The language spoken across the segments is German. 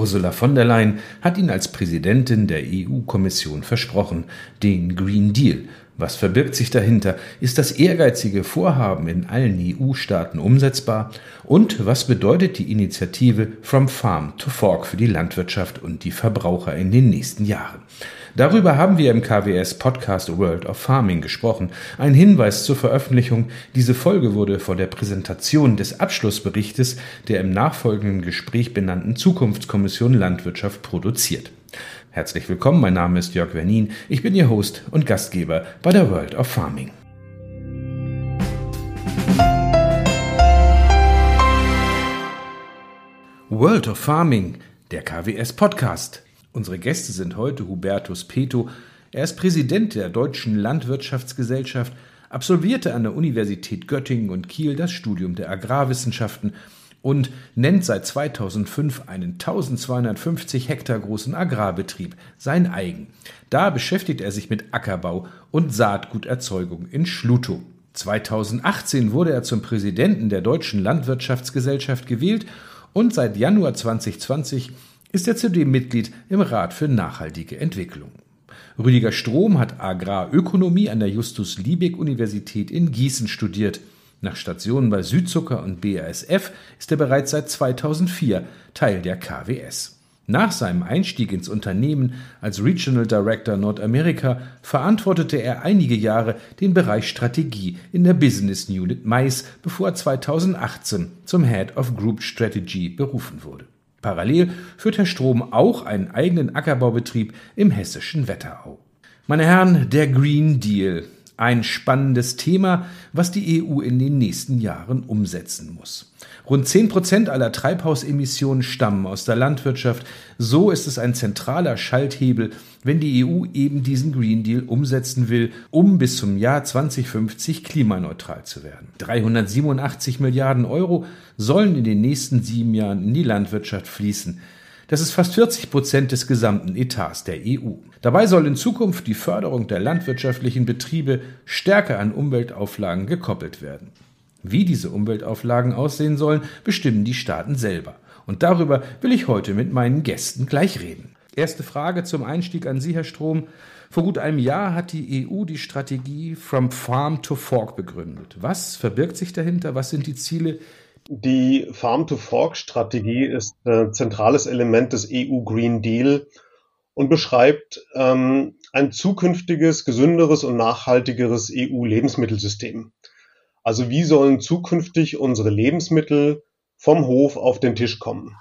Ursula von der Leyen hat ihn als Präsidentin der EU-Kommission versprochen, den Green Deal. Was verbirgt sich dahinter? Ist das ehrgeizige Vorhaben in allen EU-Staaten umsetzbar? Und was bedeutet die Initiative From Farm to Fork für die Landwirtschaft und die Verbraucher in den nächsten Jahren? Darüber haben wir im KWS Podcast World of Farming gesprochen. Ein Hinweis zur Veröffentlichung. Diese Folge wurde vor der Präsentation des Abschlussberichtes der im nachfolgenden Gespräch benannten Zukunftskommission Landwirtschaft produziert. Herzlich willkommen, mein Name ist Jörg Wernin. Ich bin Ihr Host und Gastgeber bei der World of Farming. World of Farming, der KWS Podcast. Unsere Gäste sind heute Hubertus Peto. Er ist Präsident der Deutschen Landwirtschaftsgesellschaft, absolvierte an der Universität Göttingen und Kiel das Studium der Agrarwissenschaften und nennt seit 2005 einen 1250 Hektar großen Agrarbetrieb sein eigen. Da beschäftigt er sich mit Ackerbau und Saatguterzeugung in Schlutow. 2018 wurde er zum Präsidenten der Deutschen Landwirtschaftsgesellschaft gewählt und seit Januar 2020 ist er zudem Mitglied im Rat für nachhaltige Entwicklung. Rüdiger Strom hat Agrarökonomie an der Justus-Liebig-Universität in Gießen studiert. Nach Stationen bei Südzucker und BASF ist er bereits seit 2004 Teil der KWS. Nach seinem Einstieg ins Unternehmen als Regional Director Nordamerika verantwortete er einige Jahre den Bereich Strategie in der Business Unit Mais, bevor er 2018 zum Head of Group Strategy berufen wurde. Parallel führt Herr Strom auch einen eigenen Ackerbaubetrieb im hessischen Wetterau. Meine Herren, der Green Deal ein spannendes Thema, was die EU in den nächsten Jahren umsetzen muss. Rund 10 Prozent aller Treibhausemissionen stammen aus der Landwirtschaft. So ist es ein zentraler Schalthebel, wenn die EU eben diesen Green Deal umsetzen will, um bis zum Jahr 2050 klimaneutral zu werden. 387 Milliarden Euro sollen in den nächsten sieben Jahren in die Landwirtschaft fließen. Das ist fast 40 Prozent des gesamten Etats der EU. Dabei soll in Zukunft die Förderung der landwirtschaftlichen Betriebe stärker an Umweltauflagen gekoppelt werden. Wie diese Umweltauflagen aussehen sollen, bestimmen die Staaten selber. Und darüber will ich heute mit meinen Gästen gleich reden. Erste Frage zum Einstieg an Sie, Herr Strom. Vor gut einem Jahr hat die EU die Strategie From Farm to Fork begründet. Was verbirgt sich dahinter? Was sind die Ziele, die Farm-to-Fork-Strategie ist ein zentrales Element des EU Green Deal und beschreibt ähm, ein zukünftiges, gesünderes und nachhaltigeres EU-Lebensmittelsystem. Also wie sollen zukünftig unsere Lebensmittel vom Hof auf den Tisch kommen?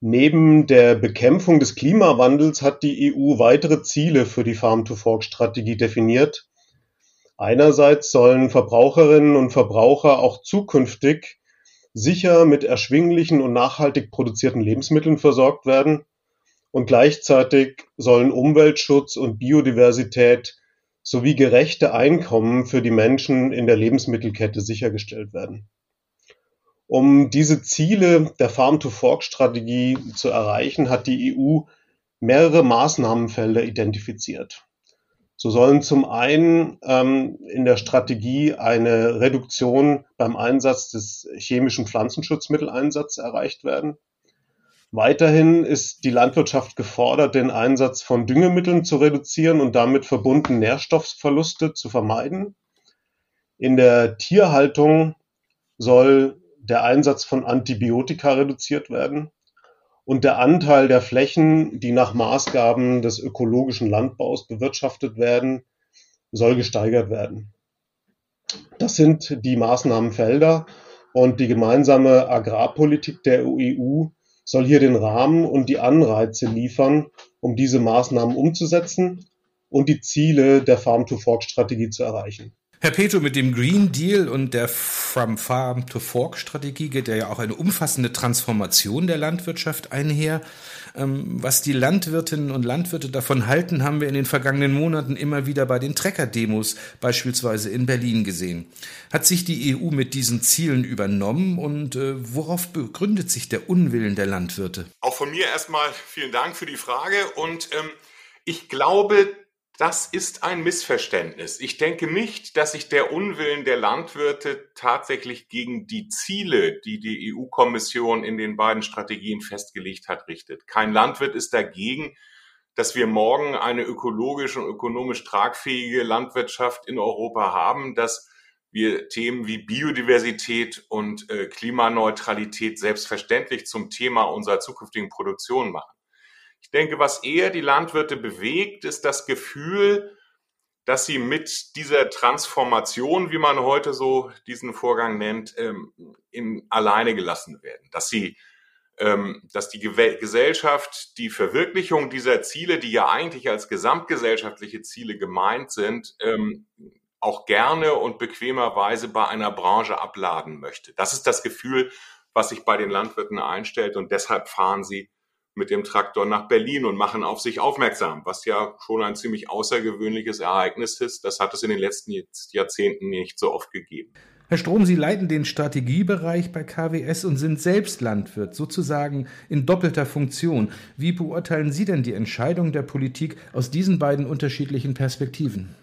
Neben der Bekämpfung des Klimawandels hat die EU weitere Ziele für die Farm-to-Fork-Strategie definiert. Einerseits sollen Verbraucherinnen und Verbraucher auch zukünftig sicher mit erschwinglichen und nachhaltig produzierten Lebensmitteln versorgt werden und gleichzeitig sollen Umweltschutz und Biodiversität sowie gerechte Einkommen für die Menschen in der Lebensmittelkette sichergestellt werden. Um diese Ziele der Farm-to-Fork-Strategie zu erreichen, hat die EU mehrere Maßnahmenfelder identifiziert. So sollen zum einen ähm, in der Strategie eine Reduktion beim Einsatz des chemischen Pflanzenschutzmitteleinsatzes erreicht werden. Weiterhin ist die Landwirtschaft gefordert, den Einsatz von Düngemitteln zu reduzieren und damit verbundene Nährstoffverluste zu vermeiden. In der Tierhaltung soll der Einsatz von Antibiotika reduziert werden und der Anteil der Flächen, die nach Maßgaben des ökologischen Landbaus bewirtschaftet werden, soll gesteigert werden. Das sind die Maßnahmenfelder und die gemeinsame Agrarpolitik der EU soll hier den Rahmen und die Anreize liefern, um diese Maßnahmen umzusetzen und die Ziele der Farm-to-Fork-Strategie zu erreichen. Herr Petro, mit dem Green Deal und der From Farm to Fork Strategie geht ja auch eine umfassende Transformation der Landwirtschaft einher. Ähm, was die Landwirtinnen und Landwirte davon halten, haben wir in den vergangenen Monaten immer wieder bei den Trecker-Demos beispielsweise in Berlin gesehen. Hat sich die EU mit diesen Zielen übernommen und äh, worauf begründet sich der Unwillen der Landwirte? Auch von mir erstmal vielen Dank für die Frage und ähm, ich glaube, Das ist ein Missverständnis. Ich denke nicht, dass sich der Unwillen der Landwirte tatsächlich gegen die Ziele, die die EU-Kommission in den beiden Strategien festgelegt hat, richtet. Kein Landwirt ist dagegen, dass wir morgen eine ökologisch und ökonomisch tragfähige Landwirtschaft in Europa haben, dass wir Themen wie Biodiversität und äh, Klimaneutralität selbstverständlich zum Thema unserer zukünftigen Produktion machen. Ich denke, was eher die Landwirte bewegt, ist das Gefühl, dass sie mit dieser Transformation, wie man heute so diesen Vorgang nennt, ähm, in alleine gelassen werden. Dass sie, ähm, dass die Gesellschaft die Verwirklichung dieser Ziele, die ja eigentlich als gesamtgesellschaftliche Ziele gemeint sind, ähm, auch gerne und bequemerweise bei einer Branche abladen möchte. Das ist das Gefühl, was sich bei den Landwirten einstellt und deshalb fahren sie mit dem Traktor nach Berlin und machen auf sich aufmerksam, was ja schon ein ziemlich außergewöhnliches Ereignis ist. Das hat es in den letzten Jahrzehnten nicht so oft gegeben. Herr Strom, Sie leiten den Strategiebereich bei KWS und sind selbst Landwirt, sozusagen in doppelter Funktion. Wie beurteilen Sie denn die Entscheidung der Politik aus diesen beiden unterschiedlichen Perspektiven?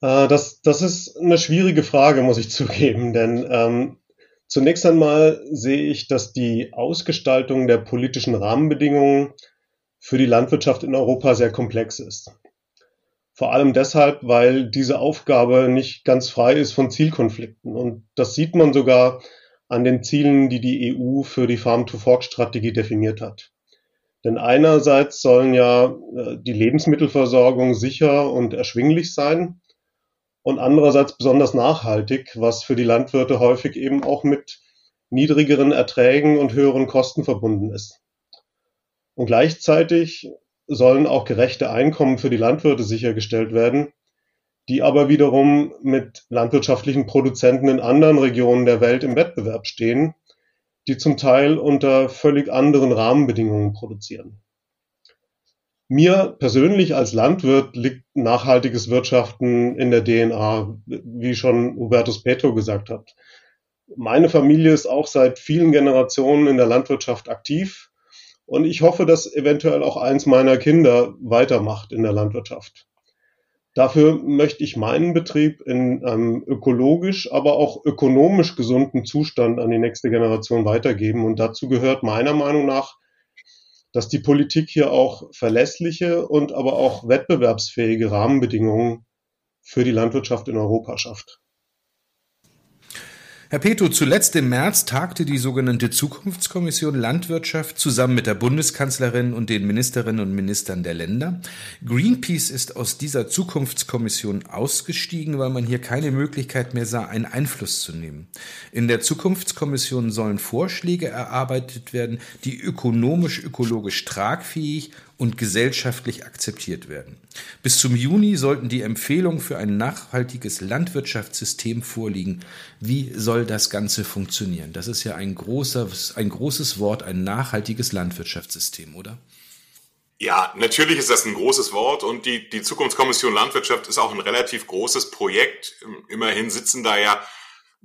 Äh, das, das ist eine schwierige Frage, muss ich zugeben, denn ähm, Zunächst einmal sehe ich, dass die Ausgestaltung der politischen Rahmenbedingungen für die Landwirtschaft in Europa sehr komplex ist. Vor allem deshalb, weil diese Aufgabe nicht ganz frei ist von Zielkonflikten. Und das sieht man sogar an den Zielen, die die EU für die Farm-to-Fork-Strategie definiert hat. Denn einerseits sollen ja äh, die Lebensmittelversorgung sicher und erschwinglich sein und andererseits besonders nachhaltig, was für die Landwirte häufig eben auch mit niedrigeren Erträgen und höheren Kosten verbunden ist. Und gleichzeitig sollen auch gerechte Einkommen für die Landwirte sichergestellt werden, die aber wiederum mit landwirtschaftlichen Produzenten in anderen Regionen der Welt im Wettbewerb stehen, die zum Teil unter völlig anderen Rahmenbedingungen produzieren. Mir persönlich als Landwirt liegt nachhaltiges Wirtschaften in der DNA, wie schon Hubertus Petro gesagt hat. Meine Familie ist auch seit vielen Generationen in der Landwirtschaft aktiv und ich hoffe, dass eventuell auch eins meiner Kinder weitermacht in der Landwirtschaft. Dafür möchte ich meinen Betrieb in einem ökologisch, aber auch ökonomisch gesunden Zustand an die nächste Generation weitergeben. Und dazu gehört meiner Meinung nach dass die Politik hier auch verlässliche und aber auch wettbewerbsfähige Rahmenbedingungen für die Landwirtschaft in Europa schafft. Herr Peto, zuletzt im März tagte die sogenannte Zukunftskommission Landwirtschaft zusammen mit der Bundeskanzlerin und den Ministerinnen und Ministern der Länder. Greenpeace ist aus dieser Zukunftskommission ausgestiegen, weil man hier keine Möglichkeit mehr sah, einen Einfluss zu nehmen. In der Zukunftskommission sollen Vorschläge erarbeitet werden, die ökonomisch, ökologisch tragfähig und gesellschaftlich akzeptiert werden. Bis zum Juni sollten die Empfehlungen für ein nachhaltiges Landwirtschaftssystem vorliegen. Wie soll das Ganze funktionieren? Das ist ja ein, großer, ein großes Wort, ein nachhaltiges Landwirtschaftssystem, oder? Ja, natürlich ist das ein großes Wort und die, die Zukunftskommission Landwirtschaft ist auch ein relativ großes Projekt. Immerhin sitzen da ja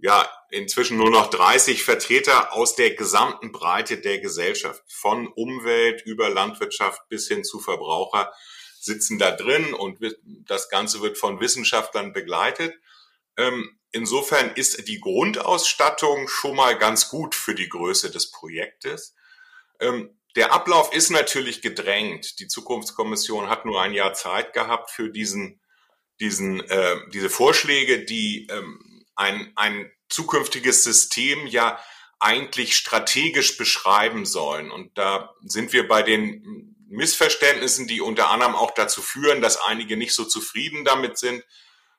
ja inzwischen nur noch 30 Vertreter aus der gesamten Breite der Gesellschaft, von Umwelt über Landwirtschaft bis hin zu Verbraucher sitzen da drin und das Ganze wird von Wissenschaftlern begleitet. Ähm, insofern ist die Grundausstattung schon mal ganz gut für die Größe des Projektes. Ähm, der Ablauf ist natürlich gedrängt. Die Zukunftskommission hat nur ein Jahr Zeit gehabt für diesen, diesen, äh, diese Vorschläge, die ähm, ein, ein zukünftiges System ja eigentlich strategisch beschreiben sollen. Und da sind wir bei den Missverständnissen, die unter anderem auch dazu führen, dass einige nicht so zufrieden damit sind,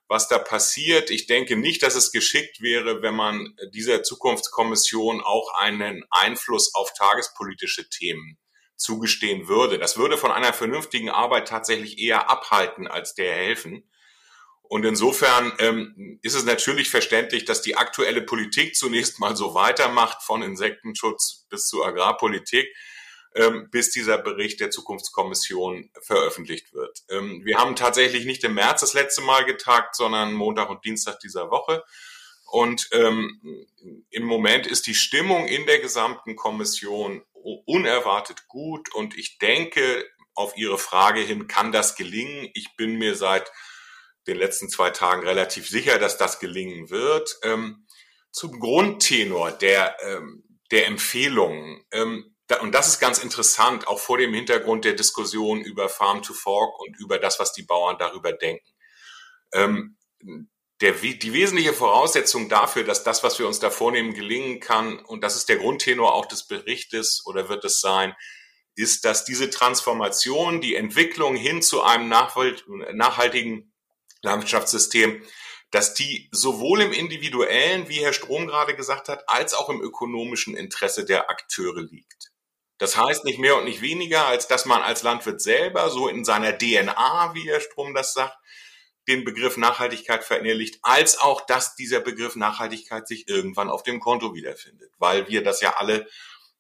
was da passiert. Ich denke nicht, dass es geschickt wäre, wenn man dieser Zukunftskommission auch einen Einfluss auf tagespolitische Themen zugestehen würde. Das würde von einer vernünftigen Arbeit tatsächlich eher abhalten als der helfen. Und insofern ähm, ist es natürlich verständlich, dass die aktuelle Politik zunächst mal so weitermacht, von Insektenschutz bis zu Agrarpolitik, ähm, bis dieser Bericht der Zukunftskommission veröffentlicht wird. Ähm, wir haben tatsächlich nicht im März das letzte Mal getagt, sondern Montag und Dienstag dieser Woche. Und ähm, im Moment ist die Stimmung in der gesamten Kommission unerwartet gut. Und ich denke, auf Ihre Frage hin, kann das gelingen? Ich bin mir seit den letzten zwei Tagen relativ sicher, dass das gelingen wird. Ähm, zum Grundtenor der, ähm, der Empfehlungen. Ähm, da, und das ist ganz interessant, auch vor dem Hintergrund der Diskussion über Farm to Fork und über das, was die Bauern darüber denken. Ähm, der, die wesentliche Voraussetzung dafür, dass das, was wir uns da vornehmen, gelingen kann, und das ist der Grundtenor auch des Berichtes oder wird es sein, ist, dass diese Transformation, die Entwicklung hin zu einem nachhaltigen Landschaftssystem, dass die sowohl im individuellen, wie Herr Strom gerade gesagt hat, als auch im ökonomischen Interesse der Akteure liegt. Das heißt nicht mehr und nicht weniger, als dass man als Landwirt selber so in seiner DNA, wie Herr Strom das sagt, den Begriff Nachhaltigkeit verinnerlicht, als auch, dass dieser Begriff Nachhaltigkeit sich irgendwann auf dem Konto wiederfindet, weil wir das ja alle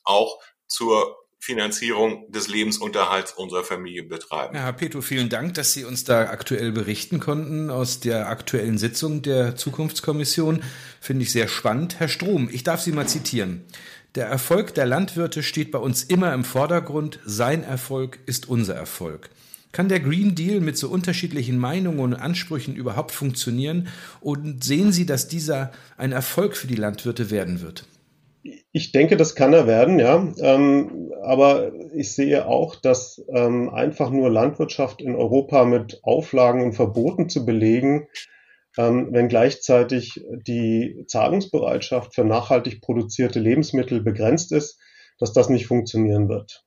auch zur Finanzierung des Lebensunterhalts unserer Familie betreiben. Ja, Herr Petro, vielen Dank, dass Sie uns da aktuell berichten konnten aus der aktuellen Sitzung der Zukunftskommission. Finde ich sehr spannend. Herr Strom, ich darf Sie mal zitieren. Der Erfolg der Landwirte steht bei uns immer im Vordergrund. Sein Erfolg ist unser Erfolg. Kann der Green Deal mit so unterschiedlichen Meinungen und Ansprüchen überhaupt funktionieren? Und sehen Sie, dass dieser ein Erfolg für die Landwirte werden wird? Ich denke, das kann er werden, ja. Ähm, aber ich sehe auch, dass ähm, einfach nur Landwirtschaft in Europa mit Auflagen und Verboten zu belegen, ähm, wenn gleichzeitig die Zahlungsbereitschaft für nachhaltig produzierte Lebensmittel begrenzt ist, dass das nicht funktionieren wird.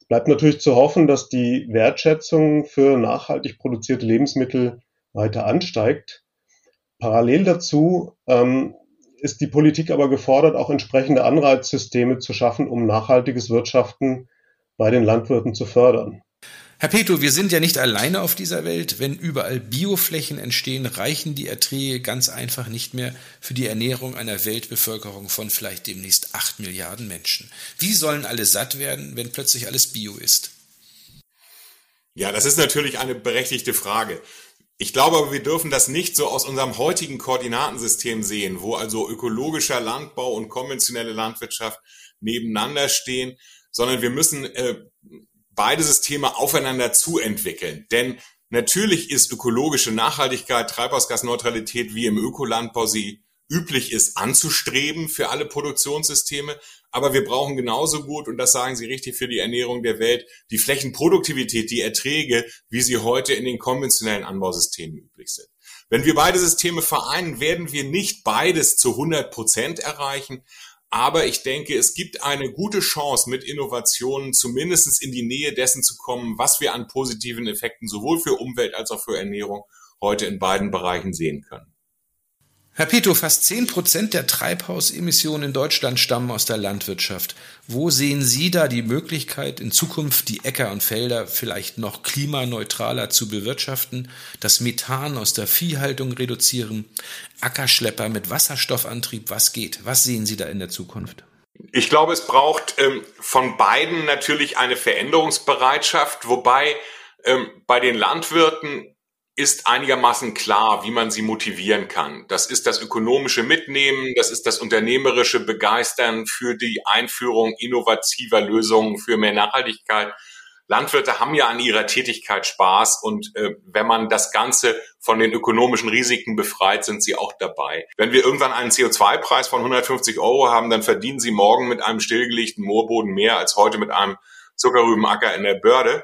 Es bleibt natürlich zu hoffen, dass die Wertschätzung für nachhaltig produzierte Lebensmittel weiter ansteigt. Parallel dazu ähm, ist die Politik aber gefordert, auch entsprechende Anreizsysteme zu schaffen, um nachhaltiges Wirtschaften bei den Landwirten zu fördern. Herr Peto, wir sind ja nicht alleine auf dieser Welt. Wenn überall Bioflächen entstehen, reichen die Erträge ganz einfach nicht mehr für die Ernährung einer Weltbevölkerung von vielleicht demnächst acht Milliarden Menschen. Wie sollen alle satt werden, wenn plötzlich alles Bio ist? Ja, das ist natürlich eine berechtigte Frage. Ich glaube aber, wir dürfen das nicht so aus unserem heutigen Koordinatensystem sehen, wo also ökologischer Landbau und konventionelle Landwirtschaft nebeneinander stehen, sondern wir müssen äh, beide Systeme aufeinander zuentwickeln. Denn natürlich ist ökologische Nachhaltigkeit, Treibhausgasneutralität wie im Ökolandbau sie üblich ist anzustreben für alle Produktionssysteme. Aber wir brauchen genauso gut, und das sagen Sie richtig für die Ernährung der Welt, die Flächenproduktivität, die Erträge, wie sie heute in den konventionellen Anbausystemen üblich sind. Wenn wir beide Systeme vereinen, werden wir nicht beides zu 100 Prozent erreichen. Aber ich denke, es gibt eine gute Chance, mit Innovationen zumindest in die Nähe dessen zu kommen, was wir an positiven Effekten sowohl für Umwelt als auch für Ernährung heute in beiden Bereichen sehen können. Herr Pito, fast zehn Prozent der Treibhausemissionen in Deutschland stammen aus der Landwirtschaft. Wo sehen Sie da die Möglichkeit, in Zukunft die Äcker und Felder vielleicht noch klimaneutraler zu bewirtschaften, das Methan aus der Viehhaltung reduzieren, Ackerschlepper mit Wasserstoffantrieb, was geht? Was sehen Sie da in der Zukunft? Ich glaube, es braucht ähm, von beiden natürlich eine Veränderungsbereitschaft, wobei ähm, bei den Landwirten ist einigermaßen klar, wie man sie motivieren kann. Das ist das ökonomische Mitnehmen, das ist das unternehmerische Begeistern für die Einführung innovativer Lösungen für mehr Nachhaltigkeit. Landwirte haben ja an ihrer Tätigkeit Spaß und äh, wenn man das Ganze von den ökonomischen Risiken befreit, sind sie auch dabei. Wenn wir irgendwann einen CO2-Preis von 150 Euro haben, dann verdienen sie morgen mit einem stillgelegten Moorboden mehr als heute mit einem Zuckerrübenacker in der Börde.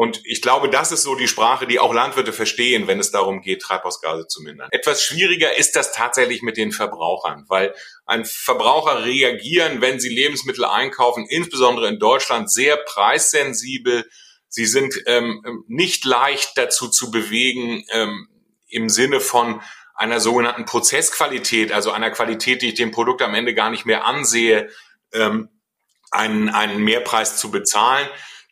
Und ich glaube, das ist so die Sprache, die auch Landwirte verstehen, wenn es darum geht, Treibhausgase zu mindern. Etwas schwieriger ist das tatsächlich mit den Verbrauchern, weil ein Verbraucher reagieren, wenn sie Lebensmittel einkaufen, insbesondere in Deutschland, sehr preissensibel. Sie sind ähm, nicht leicht dazu zu bewegen, ähm, im Sinne von einer sogenannten Prozessqualität, also einer Qualität, die ich dem Produkt am Ende gar nicht mehr ansehe, ähm, einen, einen Mehrpreis zu bezahlen.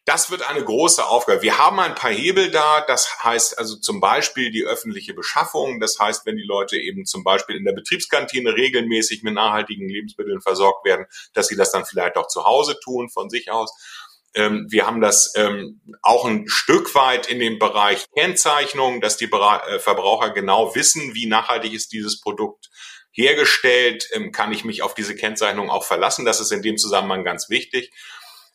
Das wird eine große Aufgabe. Wir haben ein paar Hebel da. Das heißt also zum Beispiel die öffentliche Beschaffung. Das heißt, wenn die Leute eben zum Beispiel in der Betriebskantine regelmäßig mit nachhaltigen Lebensmitteln versorgt werden, dass sie das dann vielleicht auch zu Hause tun von sich aus. Ähm, wir haben das ähm, auch ein Stück weit in dem Bereich Kennzeichnung, dass die äh, Verbraucher genau wissen, wie nachhaltig ist dieses Produkt hergestellt. Ähm, kann ich mich auf diese Kennzeichnung auch verlassen? Das ist in dem Zusammenhang ganz wichtig.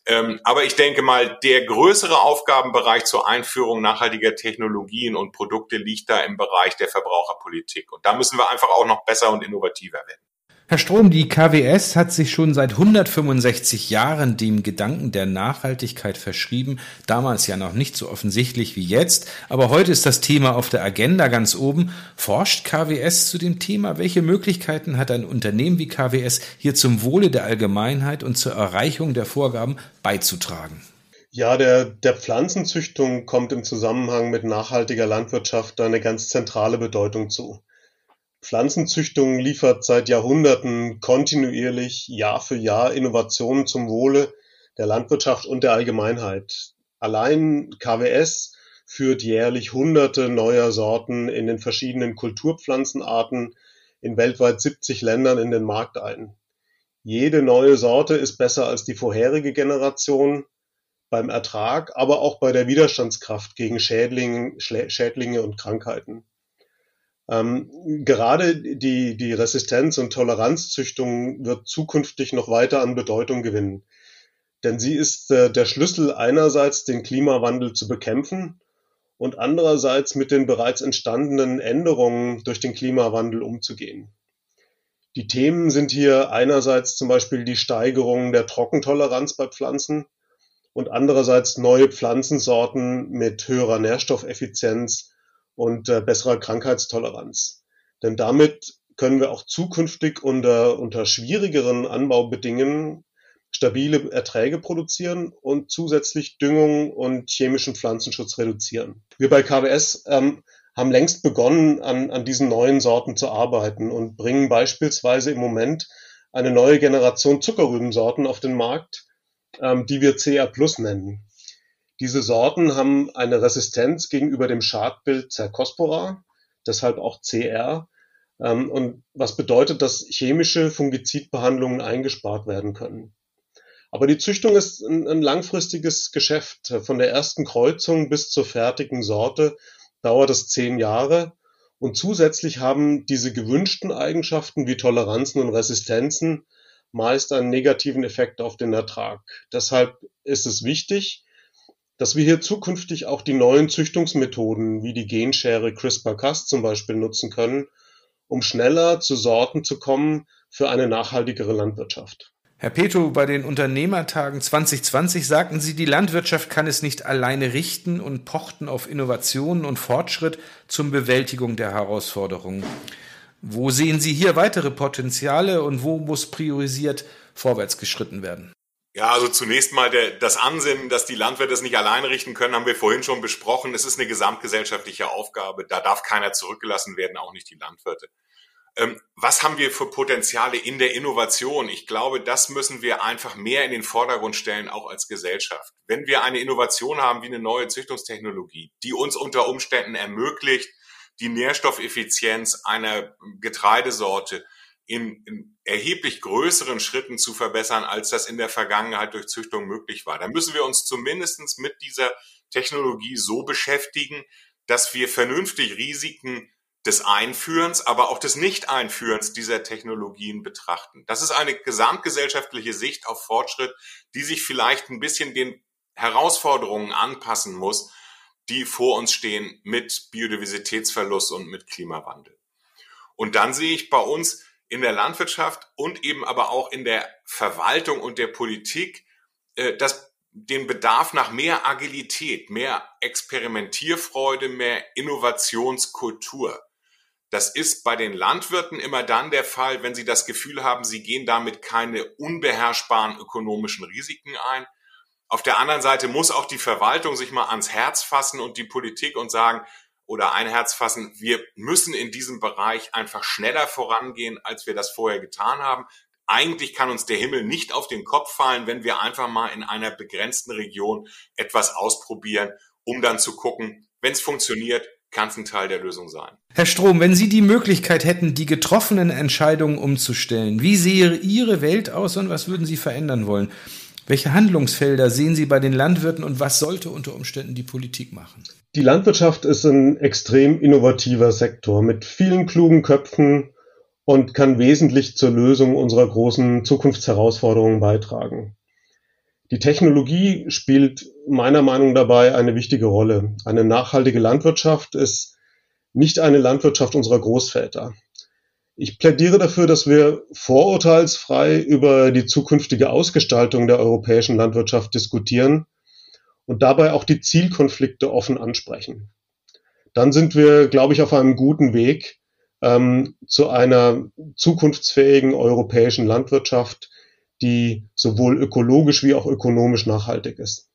Ähm, aber ich denke mal, der größere Aufgabenbereich zur Einführung nachhaltiger Technologien und Produkte liegt da im Bereich der Verbraucherpolitik. Und da müssen wir einfach auch noch besser und innovativer werden. Herr Strom, die KWS hat sich schon seit 165 Jahren dem Gedanken der Nachhaltigkeit verschrieben. Damals ja noch nicht so offensichtlich wie jetzt, aber heute ist das Thema auf der Agenda ganz oben. Forscht KWS zu dem Thema? Welche Möglichkeiten hat ein Unternehmen wie KWS hier zum Wohle der Allgemeinheit und zur Erreichung der Vorgaben beizutragen? Ja, der, der Pflanzenzüchtung kommt im Zusammenhang mit nachhaltiger Landwirtschaft eine ganz zentrale Bedeutung zu. Pflanzenzüchtung liefert seit Jahrhunderten kontinuierlich Jahr für Jahr Innovationen zum Wohle der Landwirtschaft und der Allgemeinheit. Allein KWS führt jährlich hunderte neuer Sorten in den verschiedenen Kulturpflanzenarten in weltweit 70 Ländern in den Markt ein. Jede neue Sorte ist besser als die vorherige Generation beim Ertrag, aber auch bei der Widerstandskraft gegen Schädlinge, Schädlinge und Krankheiten. Ähm, gerade die, die Resistenz- und Toleranzzüchtung wird zukünftig noch weiter an Bedeutung gewinnen. Denn sie ist äh, der Schlüssel einerseits, den Klimawandel zu bekämpfen und andererseits mit den bereits entstandenen Änderungen durch den Klimawandel umzugehen. Die Themen sind hier einerseits zum Beispiel die Steigerung der Trockentoleranz bei Pflanzen und andererseits neue Pflanzensorten mit höherer Nährstoffeffizienz und äh, besserer Krankheitstoleranz. Denn damit können wir auch zukünftig unter, unter schwierigeren Anbaubedingungen stabile Erträge produzieren und zusätzlich Düngung und chemischen Pflanzenschutz reduzieren. Wir bei KWS ähm, haben längst begonnen, an, an diesen neuen Sorten zu arbeiten und bringen beispielsweise im Moment eine neue Generation Zuckerrübensorten auf den Markt, ähm, die wir CR Plus nennen. Diese Sorten haben eine Resistenz gegenüber dem Schadbild Cercospora, deshalb auch CR. Ähm, und was bedeutet, dass chemische Fungizidbehandlungen eingespart werden können. Aber die Züchtung ist ein, ein langfristiges Geschäft. Von der ersten Kreuzung bis zur fertigen Sorte dauert es zehn Jahre. Und zusätzlich haben diese gewünschten Eigenschaften wie Toleranzen und Resistenzen meist einen negativen Effekt auf den Ertrag. Deshalb ist es wichtig, dass wir hier zukünftig auch die neuen Züchtungsmethoden wie die Genschere CRISPR-Cas zum Beispiel nutzen können, um schneller zu Sorten zu kommen für eine nachhaltigere Landwirtschaft. Herr Peto, bei den Unternehmertagen 2020 sagten Sie, die Landwirtschaft kann es nicht alleine richten und pochten auf Innovationen und Fortschritt zur Bewältigung der Herausforderungen. Wo sehen Sie hier weitere Potenziale und wo muss priorisiert vorwärts geschritten werden? Ja, also zunächst mal der, das Ansinnen, dass die Landwirte es nicht alleine richten können, haben wir vorhin schon besprochen. Es ist eine gesamtgesellschaftliche Aufgabe. Da darf keiner zurückgelassen werden, auch nicht die Landwirte. Ähm, was haben wir für Potenziale in der Innovation? Ich glaube, das müssen wir einfach mehr in den Vordergrund stellen, auch als Gesellschaft. Wenn wir eine Innovation haben wie eine neue Züchtungstechnologie, die uns unter Umständen ermöglicht, die Nährstoffeffizienz einer Getreidesorte in, in erheblich größeren Schritten zu verbessern, als das in der Vergangenheit durch Züchtung möglich war. Da müssen wir uns zumindestens mit dieser Technologie so beschäftigen, dass wir vernünftig Risiken des Einführens, aber auch des Nicht-Einführens dieser Technologien betrachten. Das ist eine gesamtgesellschaftliche Sicht auf Fortschritt, die sich vielleicht ein bisschen den Herausforderungen anpassen muss, die vor uns stehen mit Biodiversitätsverlust und mit Klimawandel. Und dann sehe ich bei uns in der Landwirtschaft und eben aber auch in der Verwaltung und der Politik äh, das, den Bedarf nach mehr Agilität, mehr Experimentierfreude, mehr Innovationskultur. Das ist bei den Landwirten immer dann der Fall, wenn sie das Gefühl haben, sie gehen damit keine unbeherrschbaren ökonomischen Risiken ein. Auf der anderen Seite muss auch die Verwaltung sich mal ans Herz fassen und die Politik und sagen, oder ein Herz fassen, wir müssen in diesem Bereich einfach schneller vorangehen, als wir das vorher getan haben. Eigentlich kann uns der Himmel nicht auf den Kopf fallen, wenn wir einfach mal in einer begrenzten Region etwas ausprobieren, um dann zu gucken, wenn es funktioniert, kann es ein Teil der Lösung sein. Herr Strom, wenn Sie die Möglichkeit hätten, die getroffenen Entscheidungen umzustellen, wie sehe Ihre Welt aus und was würden Sie verändern wollen? Welche Handlungsfelder sehen Sie bei den Landwirten und was sollte unter Umständen die Politik machen? Die Landwirtschaft ist ein extrem innovativer Sektor mit vielen klugen Köpfen und kann wesentlich zur Lösung unserer großen Zukunftsherausforderungen beitragen. Die Technologie spielt meiner Meinung nach dabei eine wichtige Rolle. Eine nachhaltige Landwirtschaft ist nicht eine Landwirtschaft unserer Großväter. Ich plädiere dafür, dass wir vorurteilsfrei über die zukünftige Ausgestaltung der europäischen Landwirtschaft diskutieren und dabei auch die Zielkonflikte offen ansprechen. Dann sind wir, glaube ich, auf einem guten Weg ähm, zu einer zukunftsfähigen europäischen Landwirtschaft, die sowohl ökologisch wie auch ökonomisch nachhaltig ist.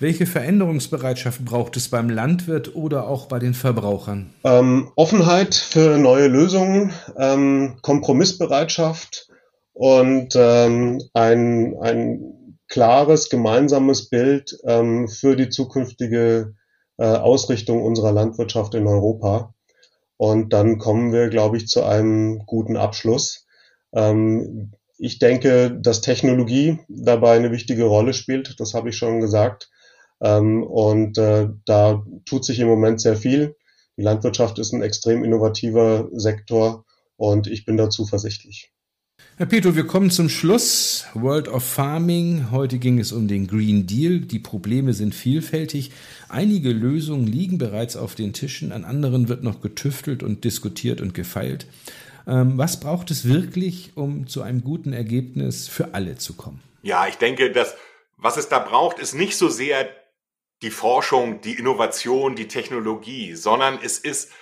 Welche Veränderungsbereitschaft braucht es beim Landwirt oder auch bei den Verbrauchern? Ähm, Offenheit für neue Lösungen, ähm, Kompromissbereitschaft und ähm, ein, ein klares gemeinsames Bild ähm, für die zukünftige äh, Ausrichtung unserer Landwirtschaft in Europa. Und dann kommen wir, glaube ich, zu einem guten Abschluss. Ähm, ich denke, dass Technologie dabei eine wichtige Rolle spielt. Das habe ich schon gesagt. Ähm, und äh, da tut sich im Moment sehr viel. Die Landwirtschaft ist ein extrem innovativer Sektor und ich bin da zuversichtlich. Herr Peto, wir kommen zum Schluss. World of Farming. Heute ging es um den Green Deal. Die Probleme sind vielfältig. Einige Lösungen liegen bereits auf den Tischen, an anderen wird noch getüftelt und diskutiert und gefeilt. Ähm, was braucht es wirklich, um zu einem guten Ergebnis für alle zu kommen? Ja, ich denke, dass was es da braucht, ist nicht so sehr die Forschung, die Innovation, die Technologie, sondern es ist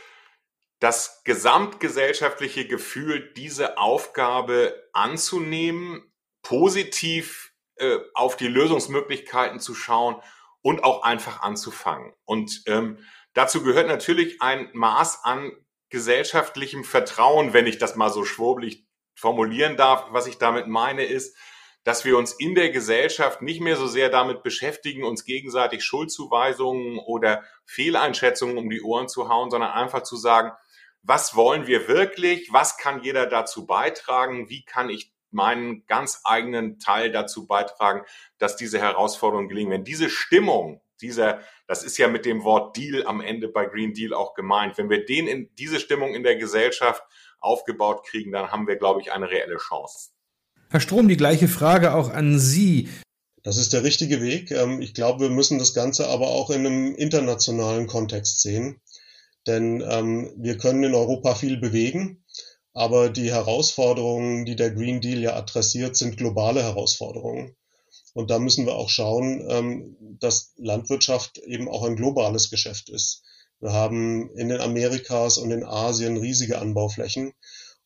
das gesamtgesellschaftliche Gefühl, diese Aufgabe anzunehmen, positiv äh, auf die Lösungsmöglichkeiten zu schauen und auch einfach anzufangen. Und ähm, dazu gehört natürlich ein Maß an gesellschaftlichem Vertrauen, wenn ich das mal so schwurbelig formulieren darf. Was ich damit meine ist, dass wir uns in der Gesellschaft nicht mehr so sehr damit beschäftigen, uns gegenseitig Schuldzuweisungen oder Fehleinschätzungen um die Ohren zu hauen, sondern einfach zu sagen, was wollen wir wirklich? Was kann jeder dazu beitragen? Wie kann ich meinen ganz eigenen Teil dazu beitragen, dass diese Herausforderungen gelingen? Wenn diese Stimmung, dieser, das ist ja mit dem Wort Deal am Ende bei Green Deal auch gemeint, wenn wir den in diese Stimmung in der Gesellschaft aufgebaut kriegen, dann haben wir, glaube ich, eine reelle Chance. Herr Strom, die gleiche Frage auch an Sie. Das ist der richtige Weg. Ähm, ich glaube, wir müssen das Ganze aber auch in einem internationalen Kontext sehen. Denn ähm, wir können in Europa viel bewegen, aber die Herausforderungen, die der Green Deal ja adressiert, sind globale Herausforderungen. Und da müssen wir auch schauen, ähm, dass Landwirtschaft eben auch ein globales Geschäft ist. Wir haben in den Amerikas und in Asien riesige Anbauflächen.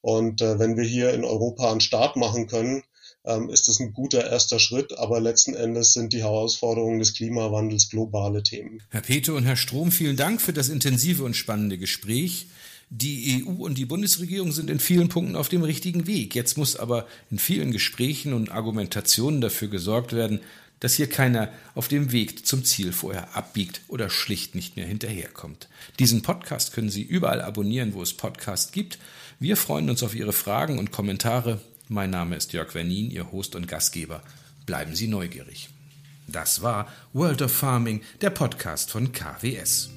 Und äh, wenn wir hier in Europa einen Start machen können, ähm, ist das ein guter erster Schritt, aber letzten Endes sind die Herausforderungen des Klimawandels globale Themen. Herr Peter und Herr Strom, vielen Dank für das intensive und spannende Gespräch. Die EU und die Bundesregierung sind in vielen Punkten auf dem richtigen Weg. Jetzt muss aber in vielen Gesprächen und Argumentationen dafür gesorgt werden, dass hier keiner auf dem Weg zum Ziel vorher abbiegt oder schlicht nicht mehr hinterherkommt. Diesen Podcast können Sie überall abonnieren, wo es Podcasts gibt. Wir freuen uns auf Ihre Fragen und Kommentare. Mein Name ist Jörg Wernin, Ihr Host und Gastgeber. Bleiben Sie neugierig. Das war World of Farming, der Podcast von KWS.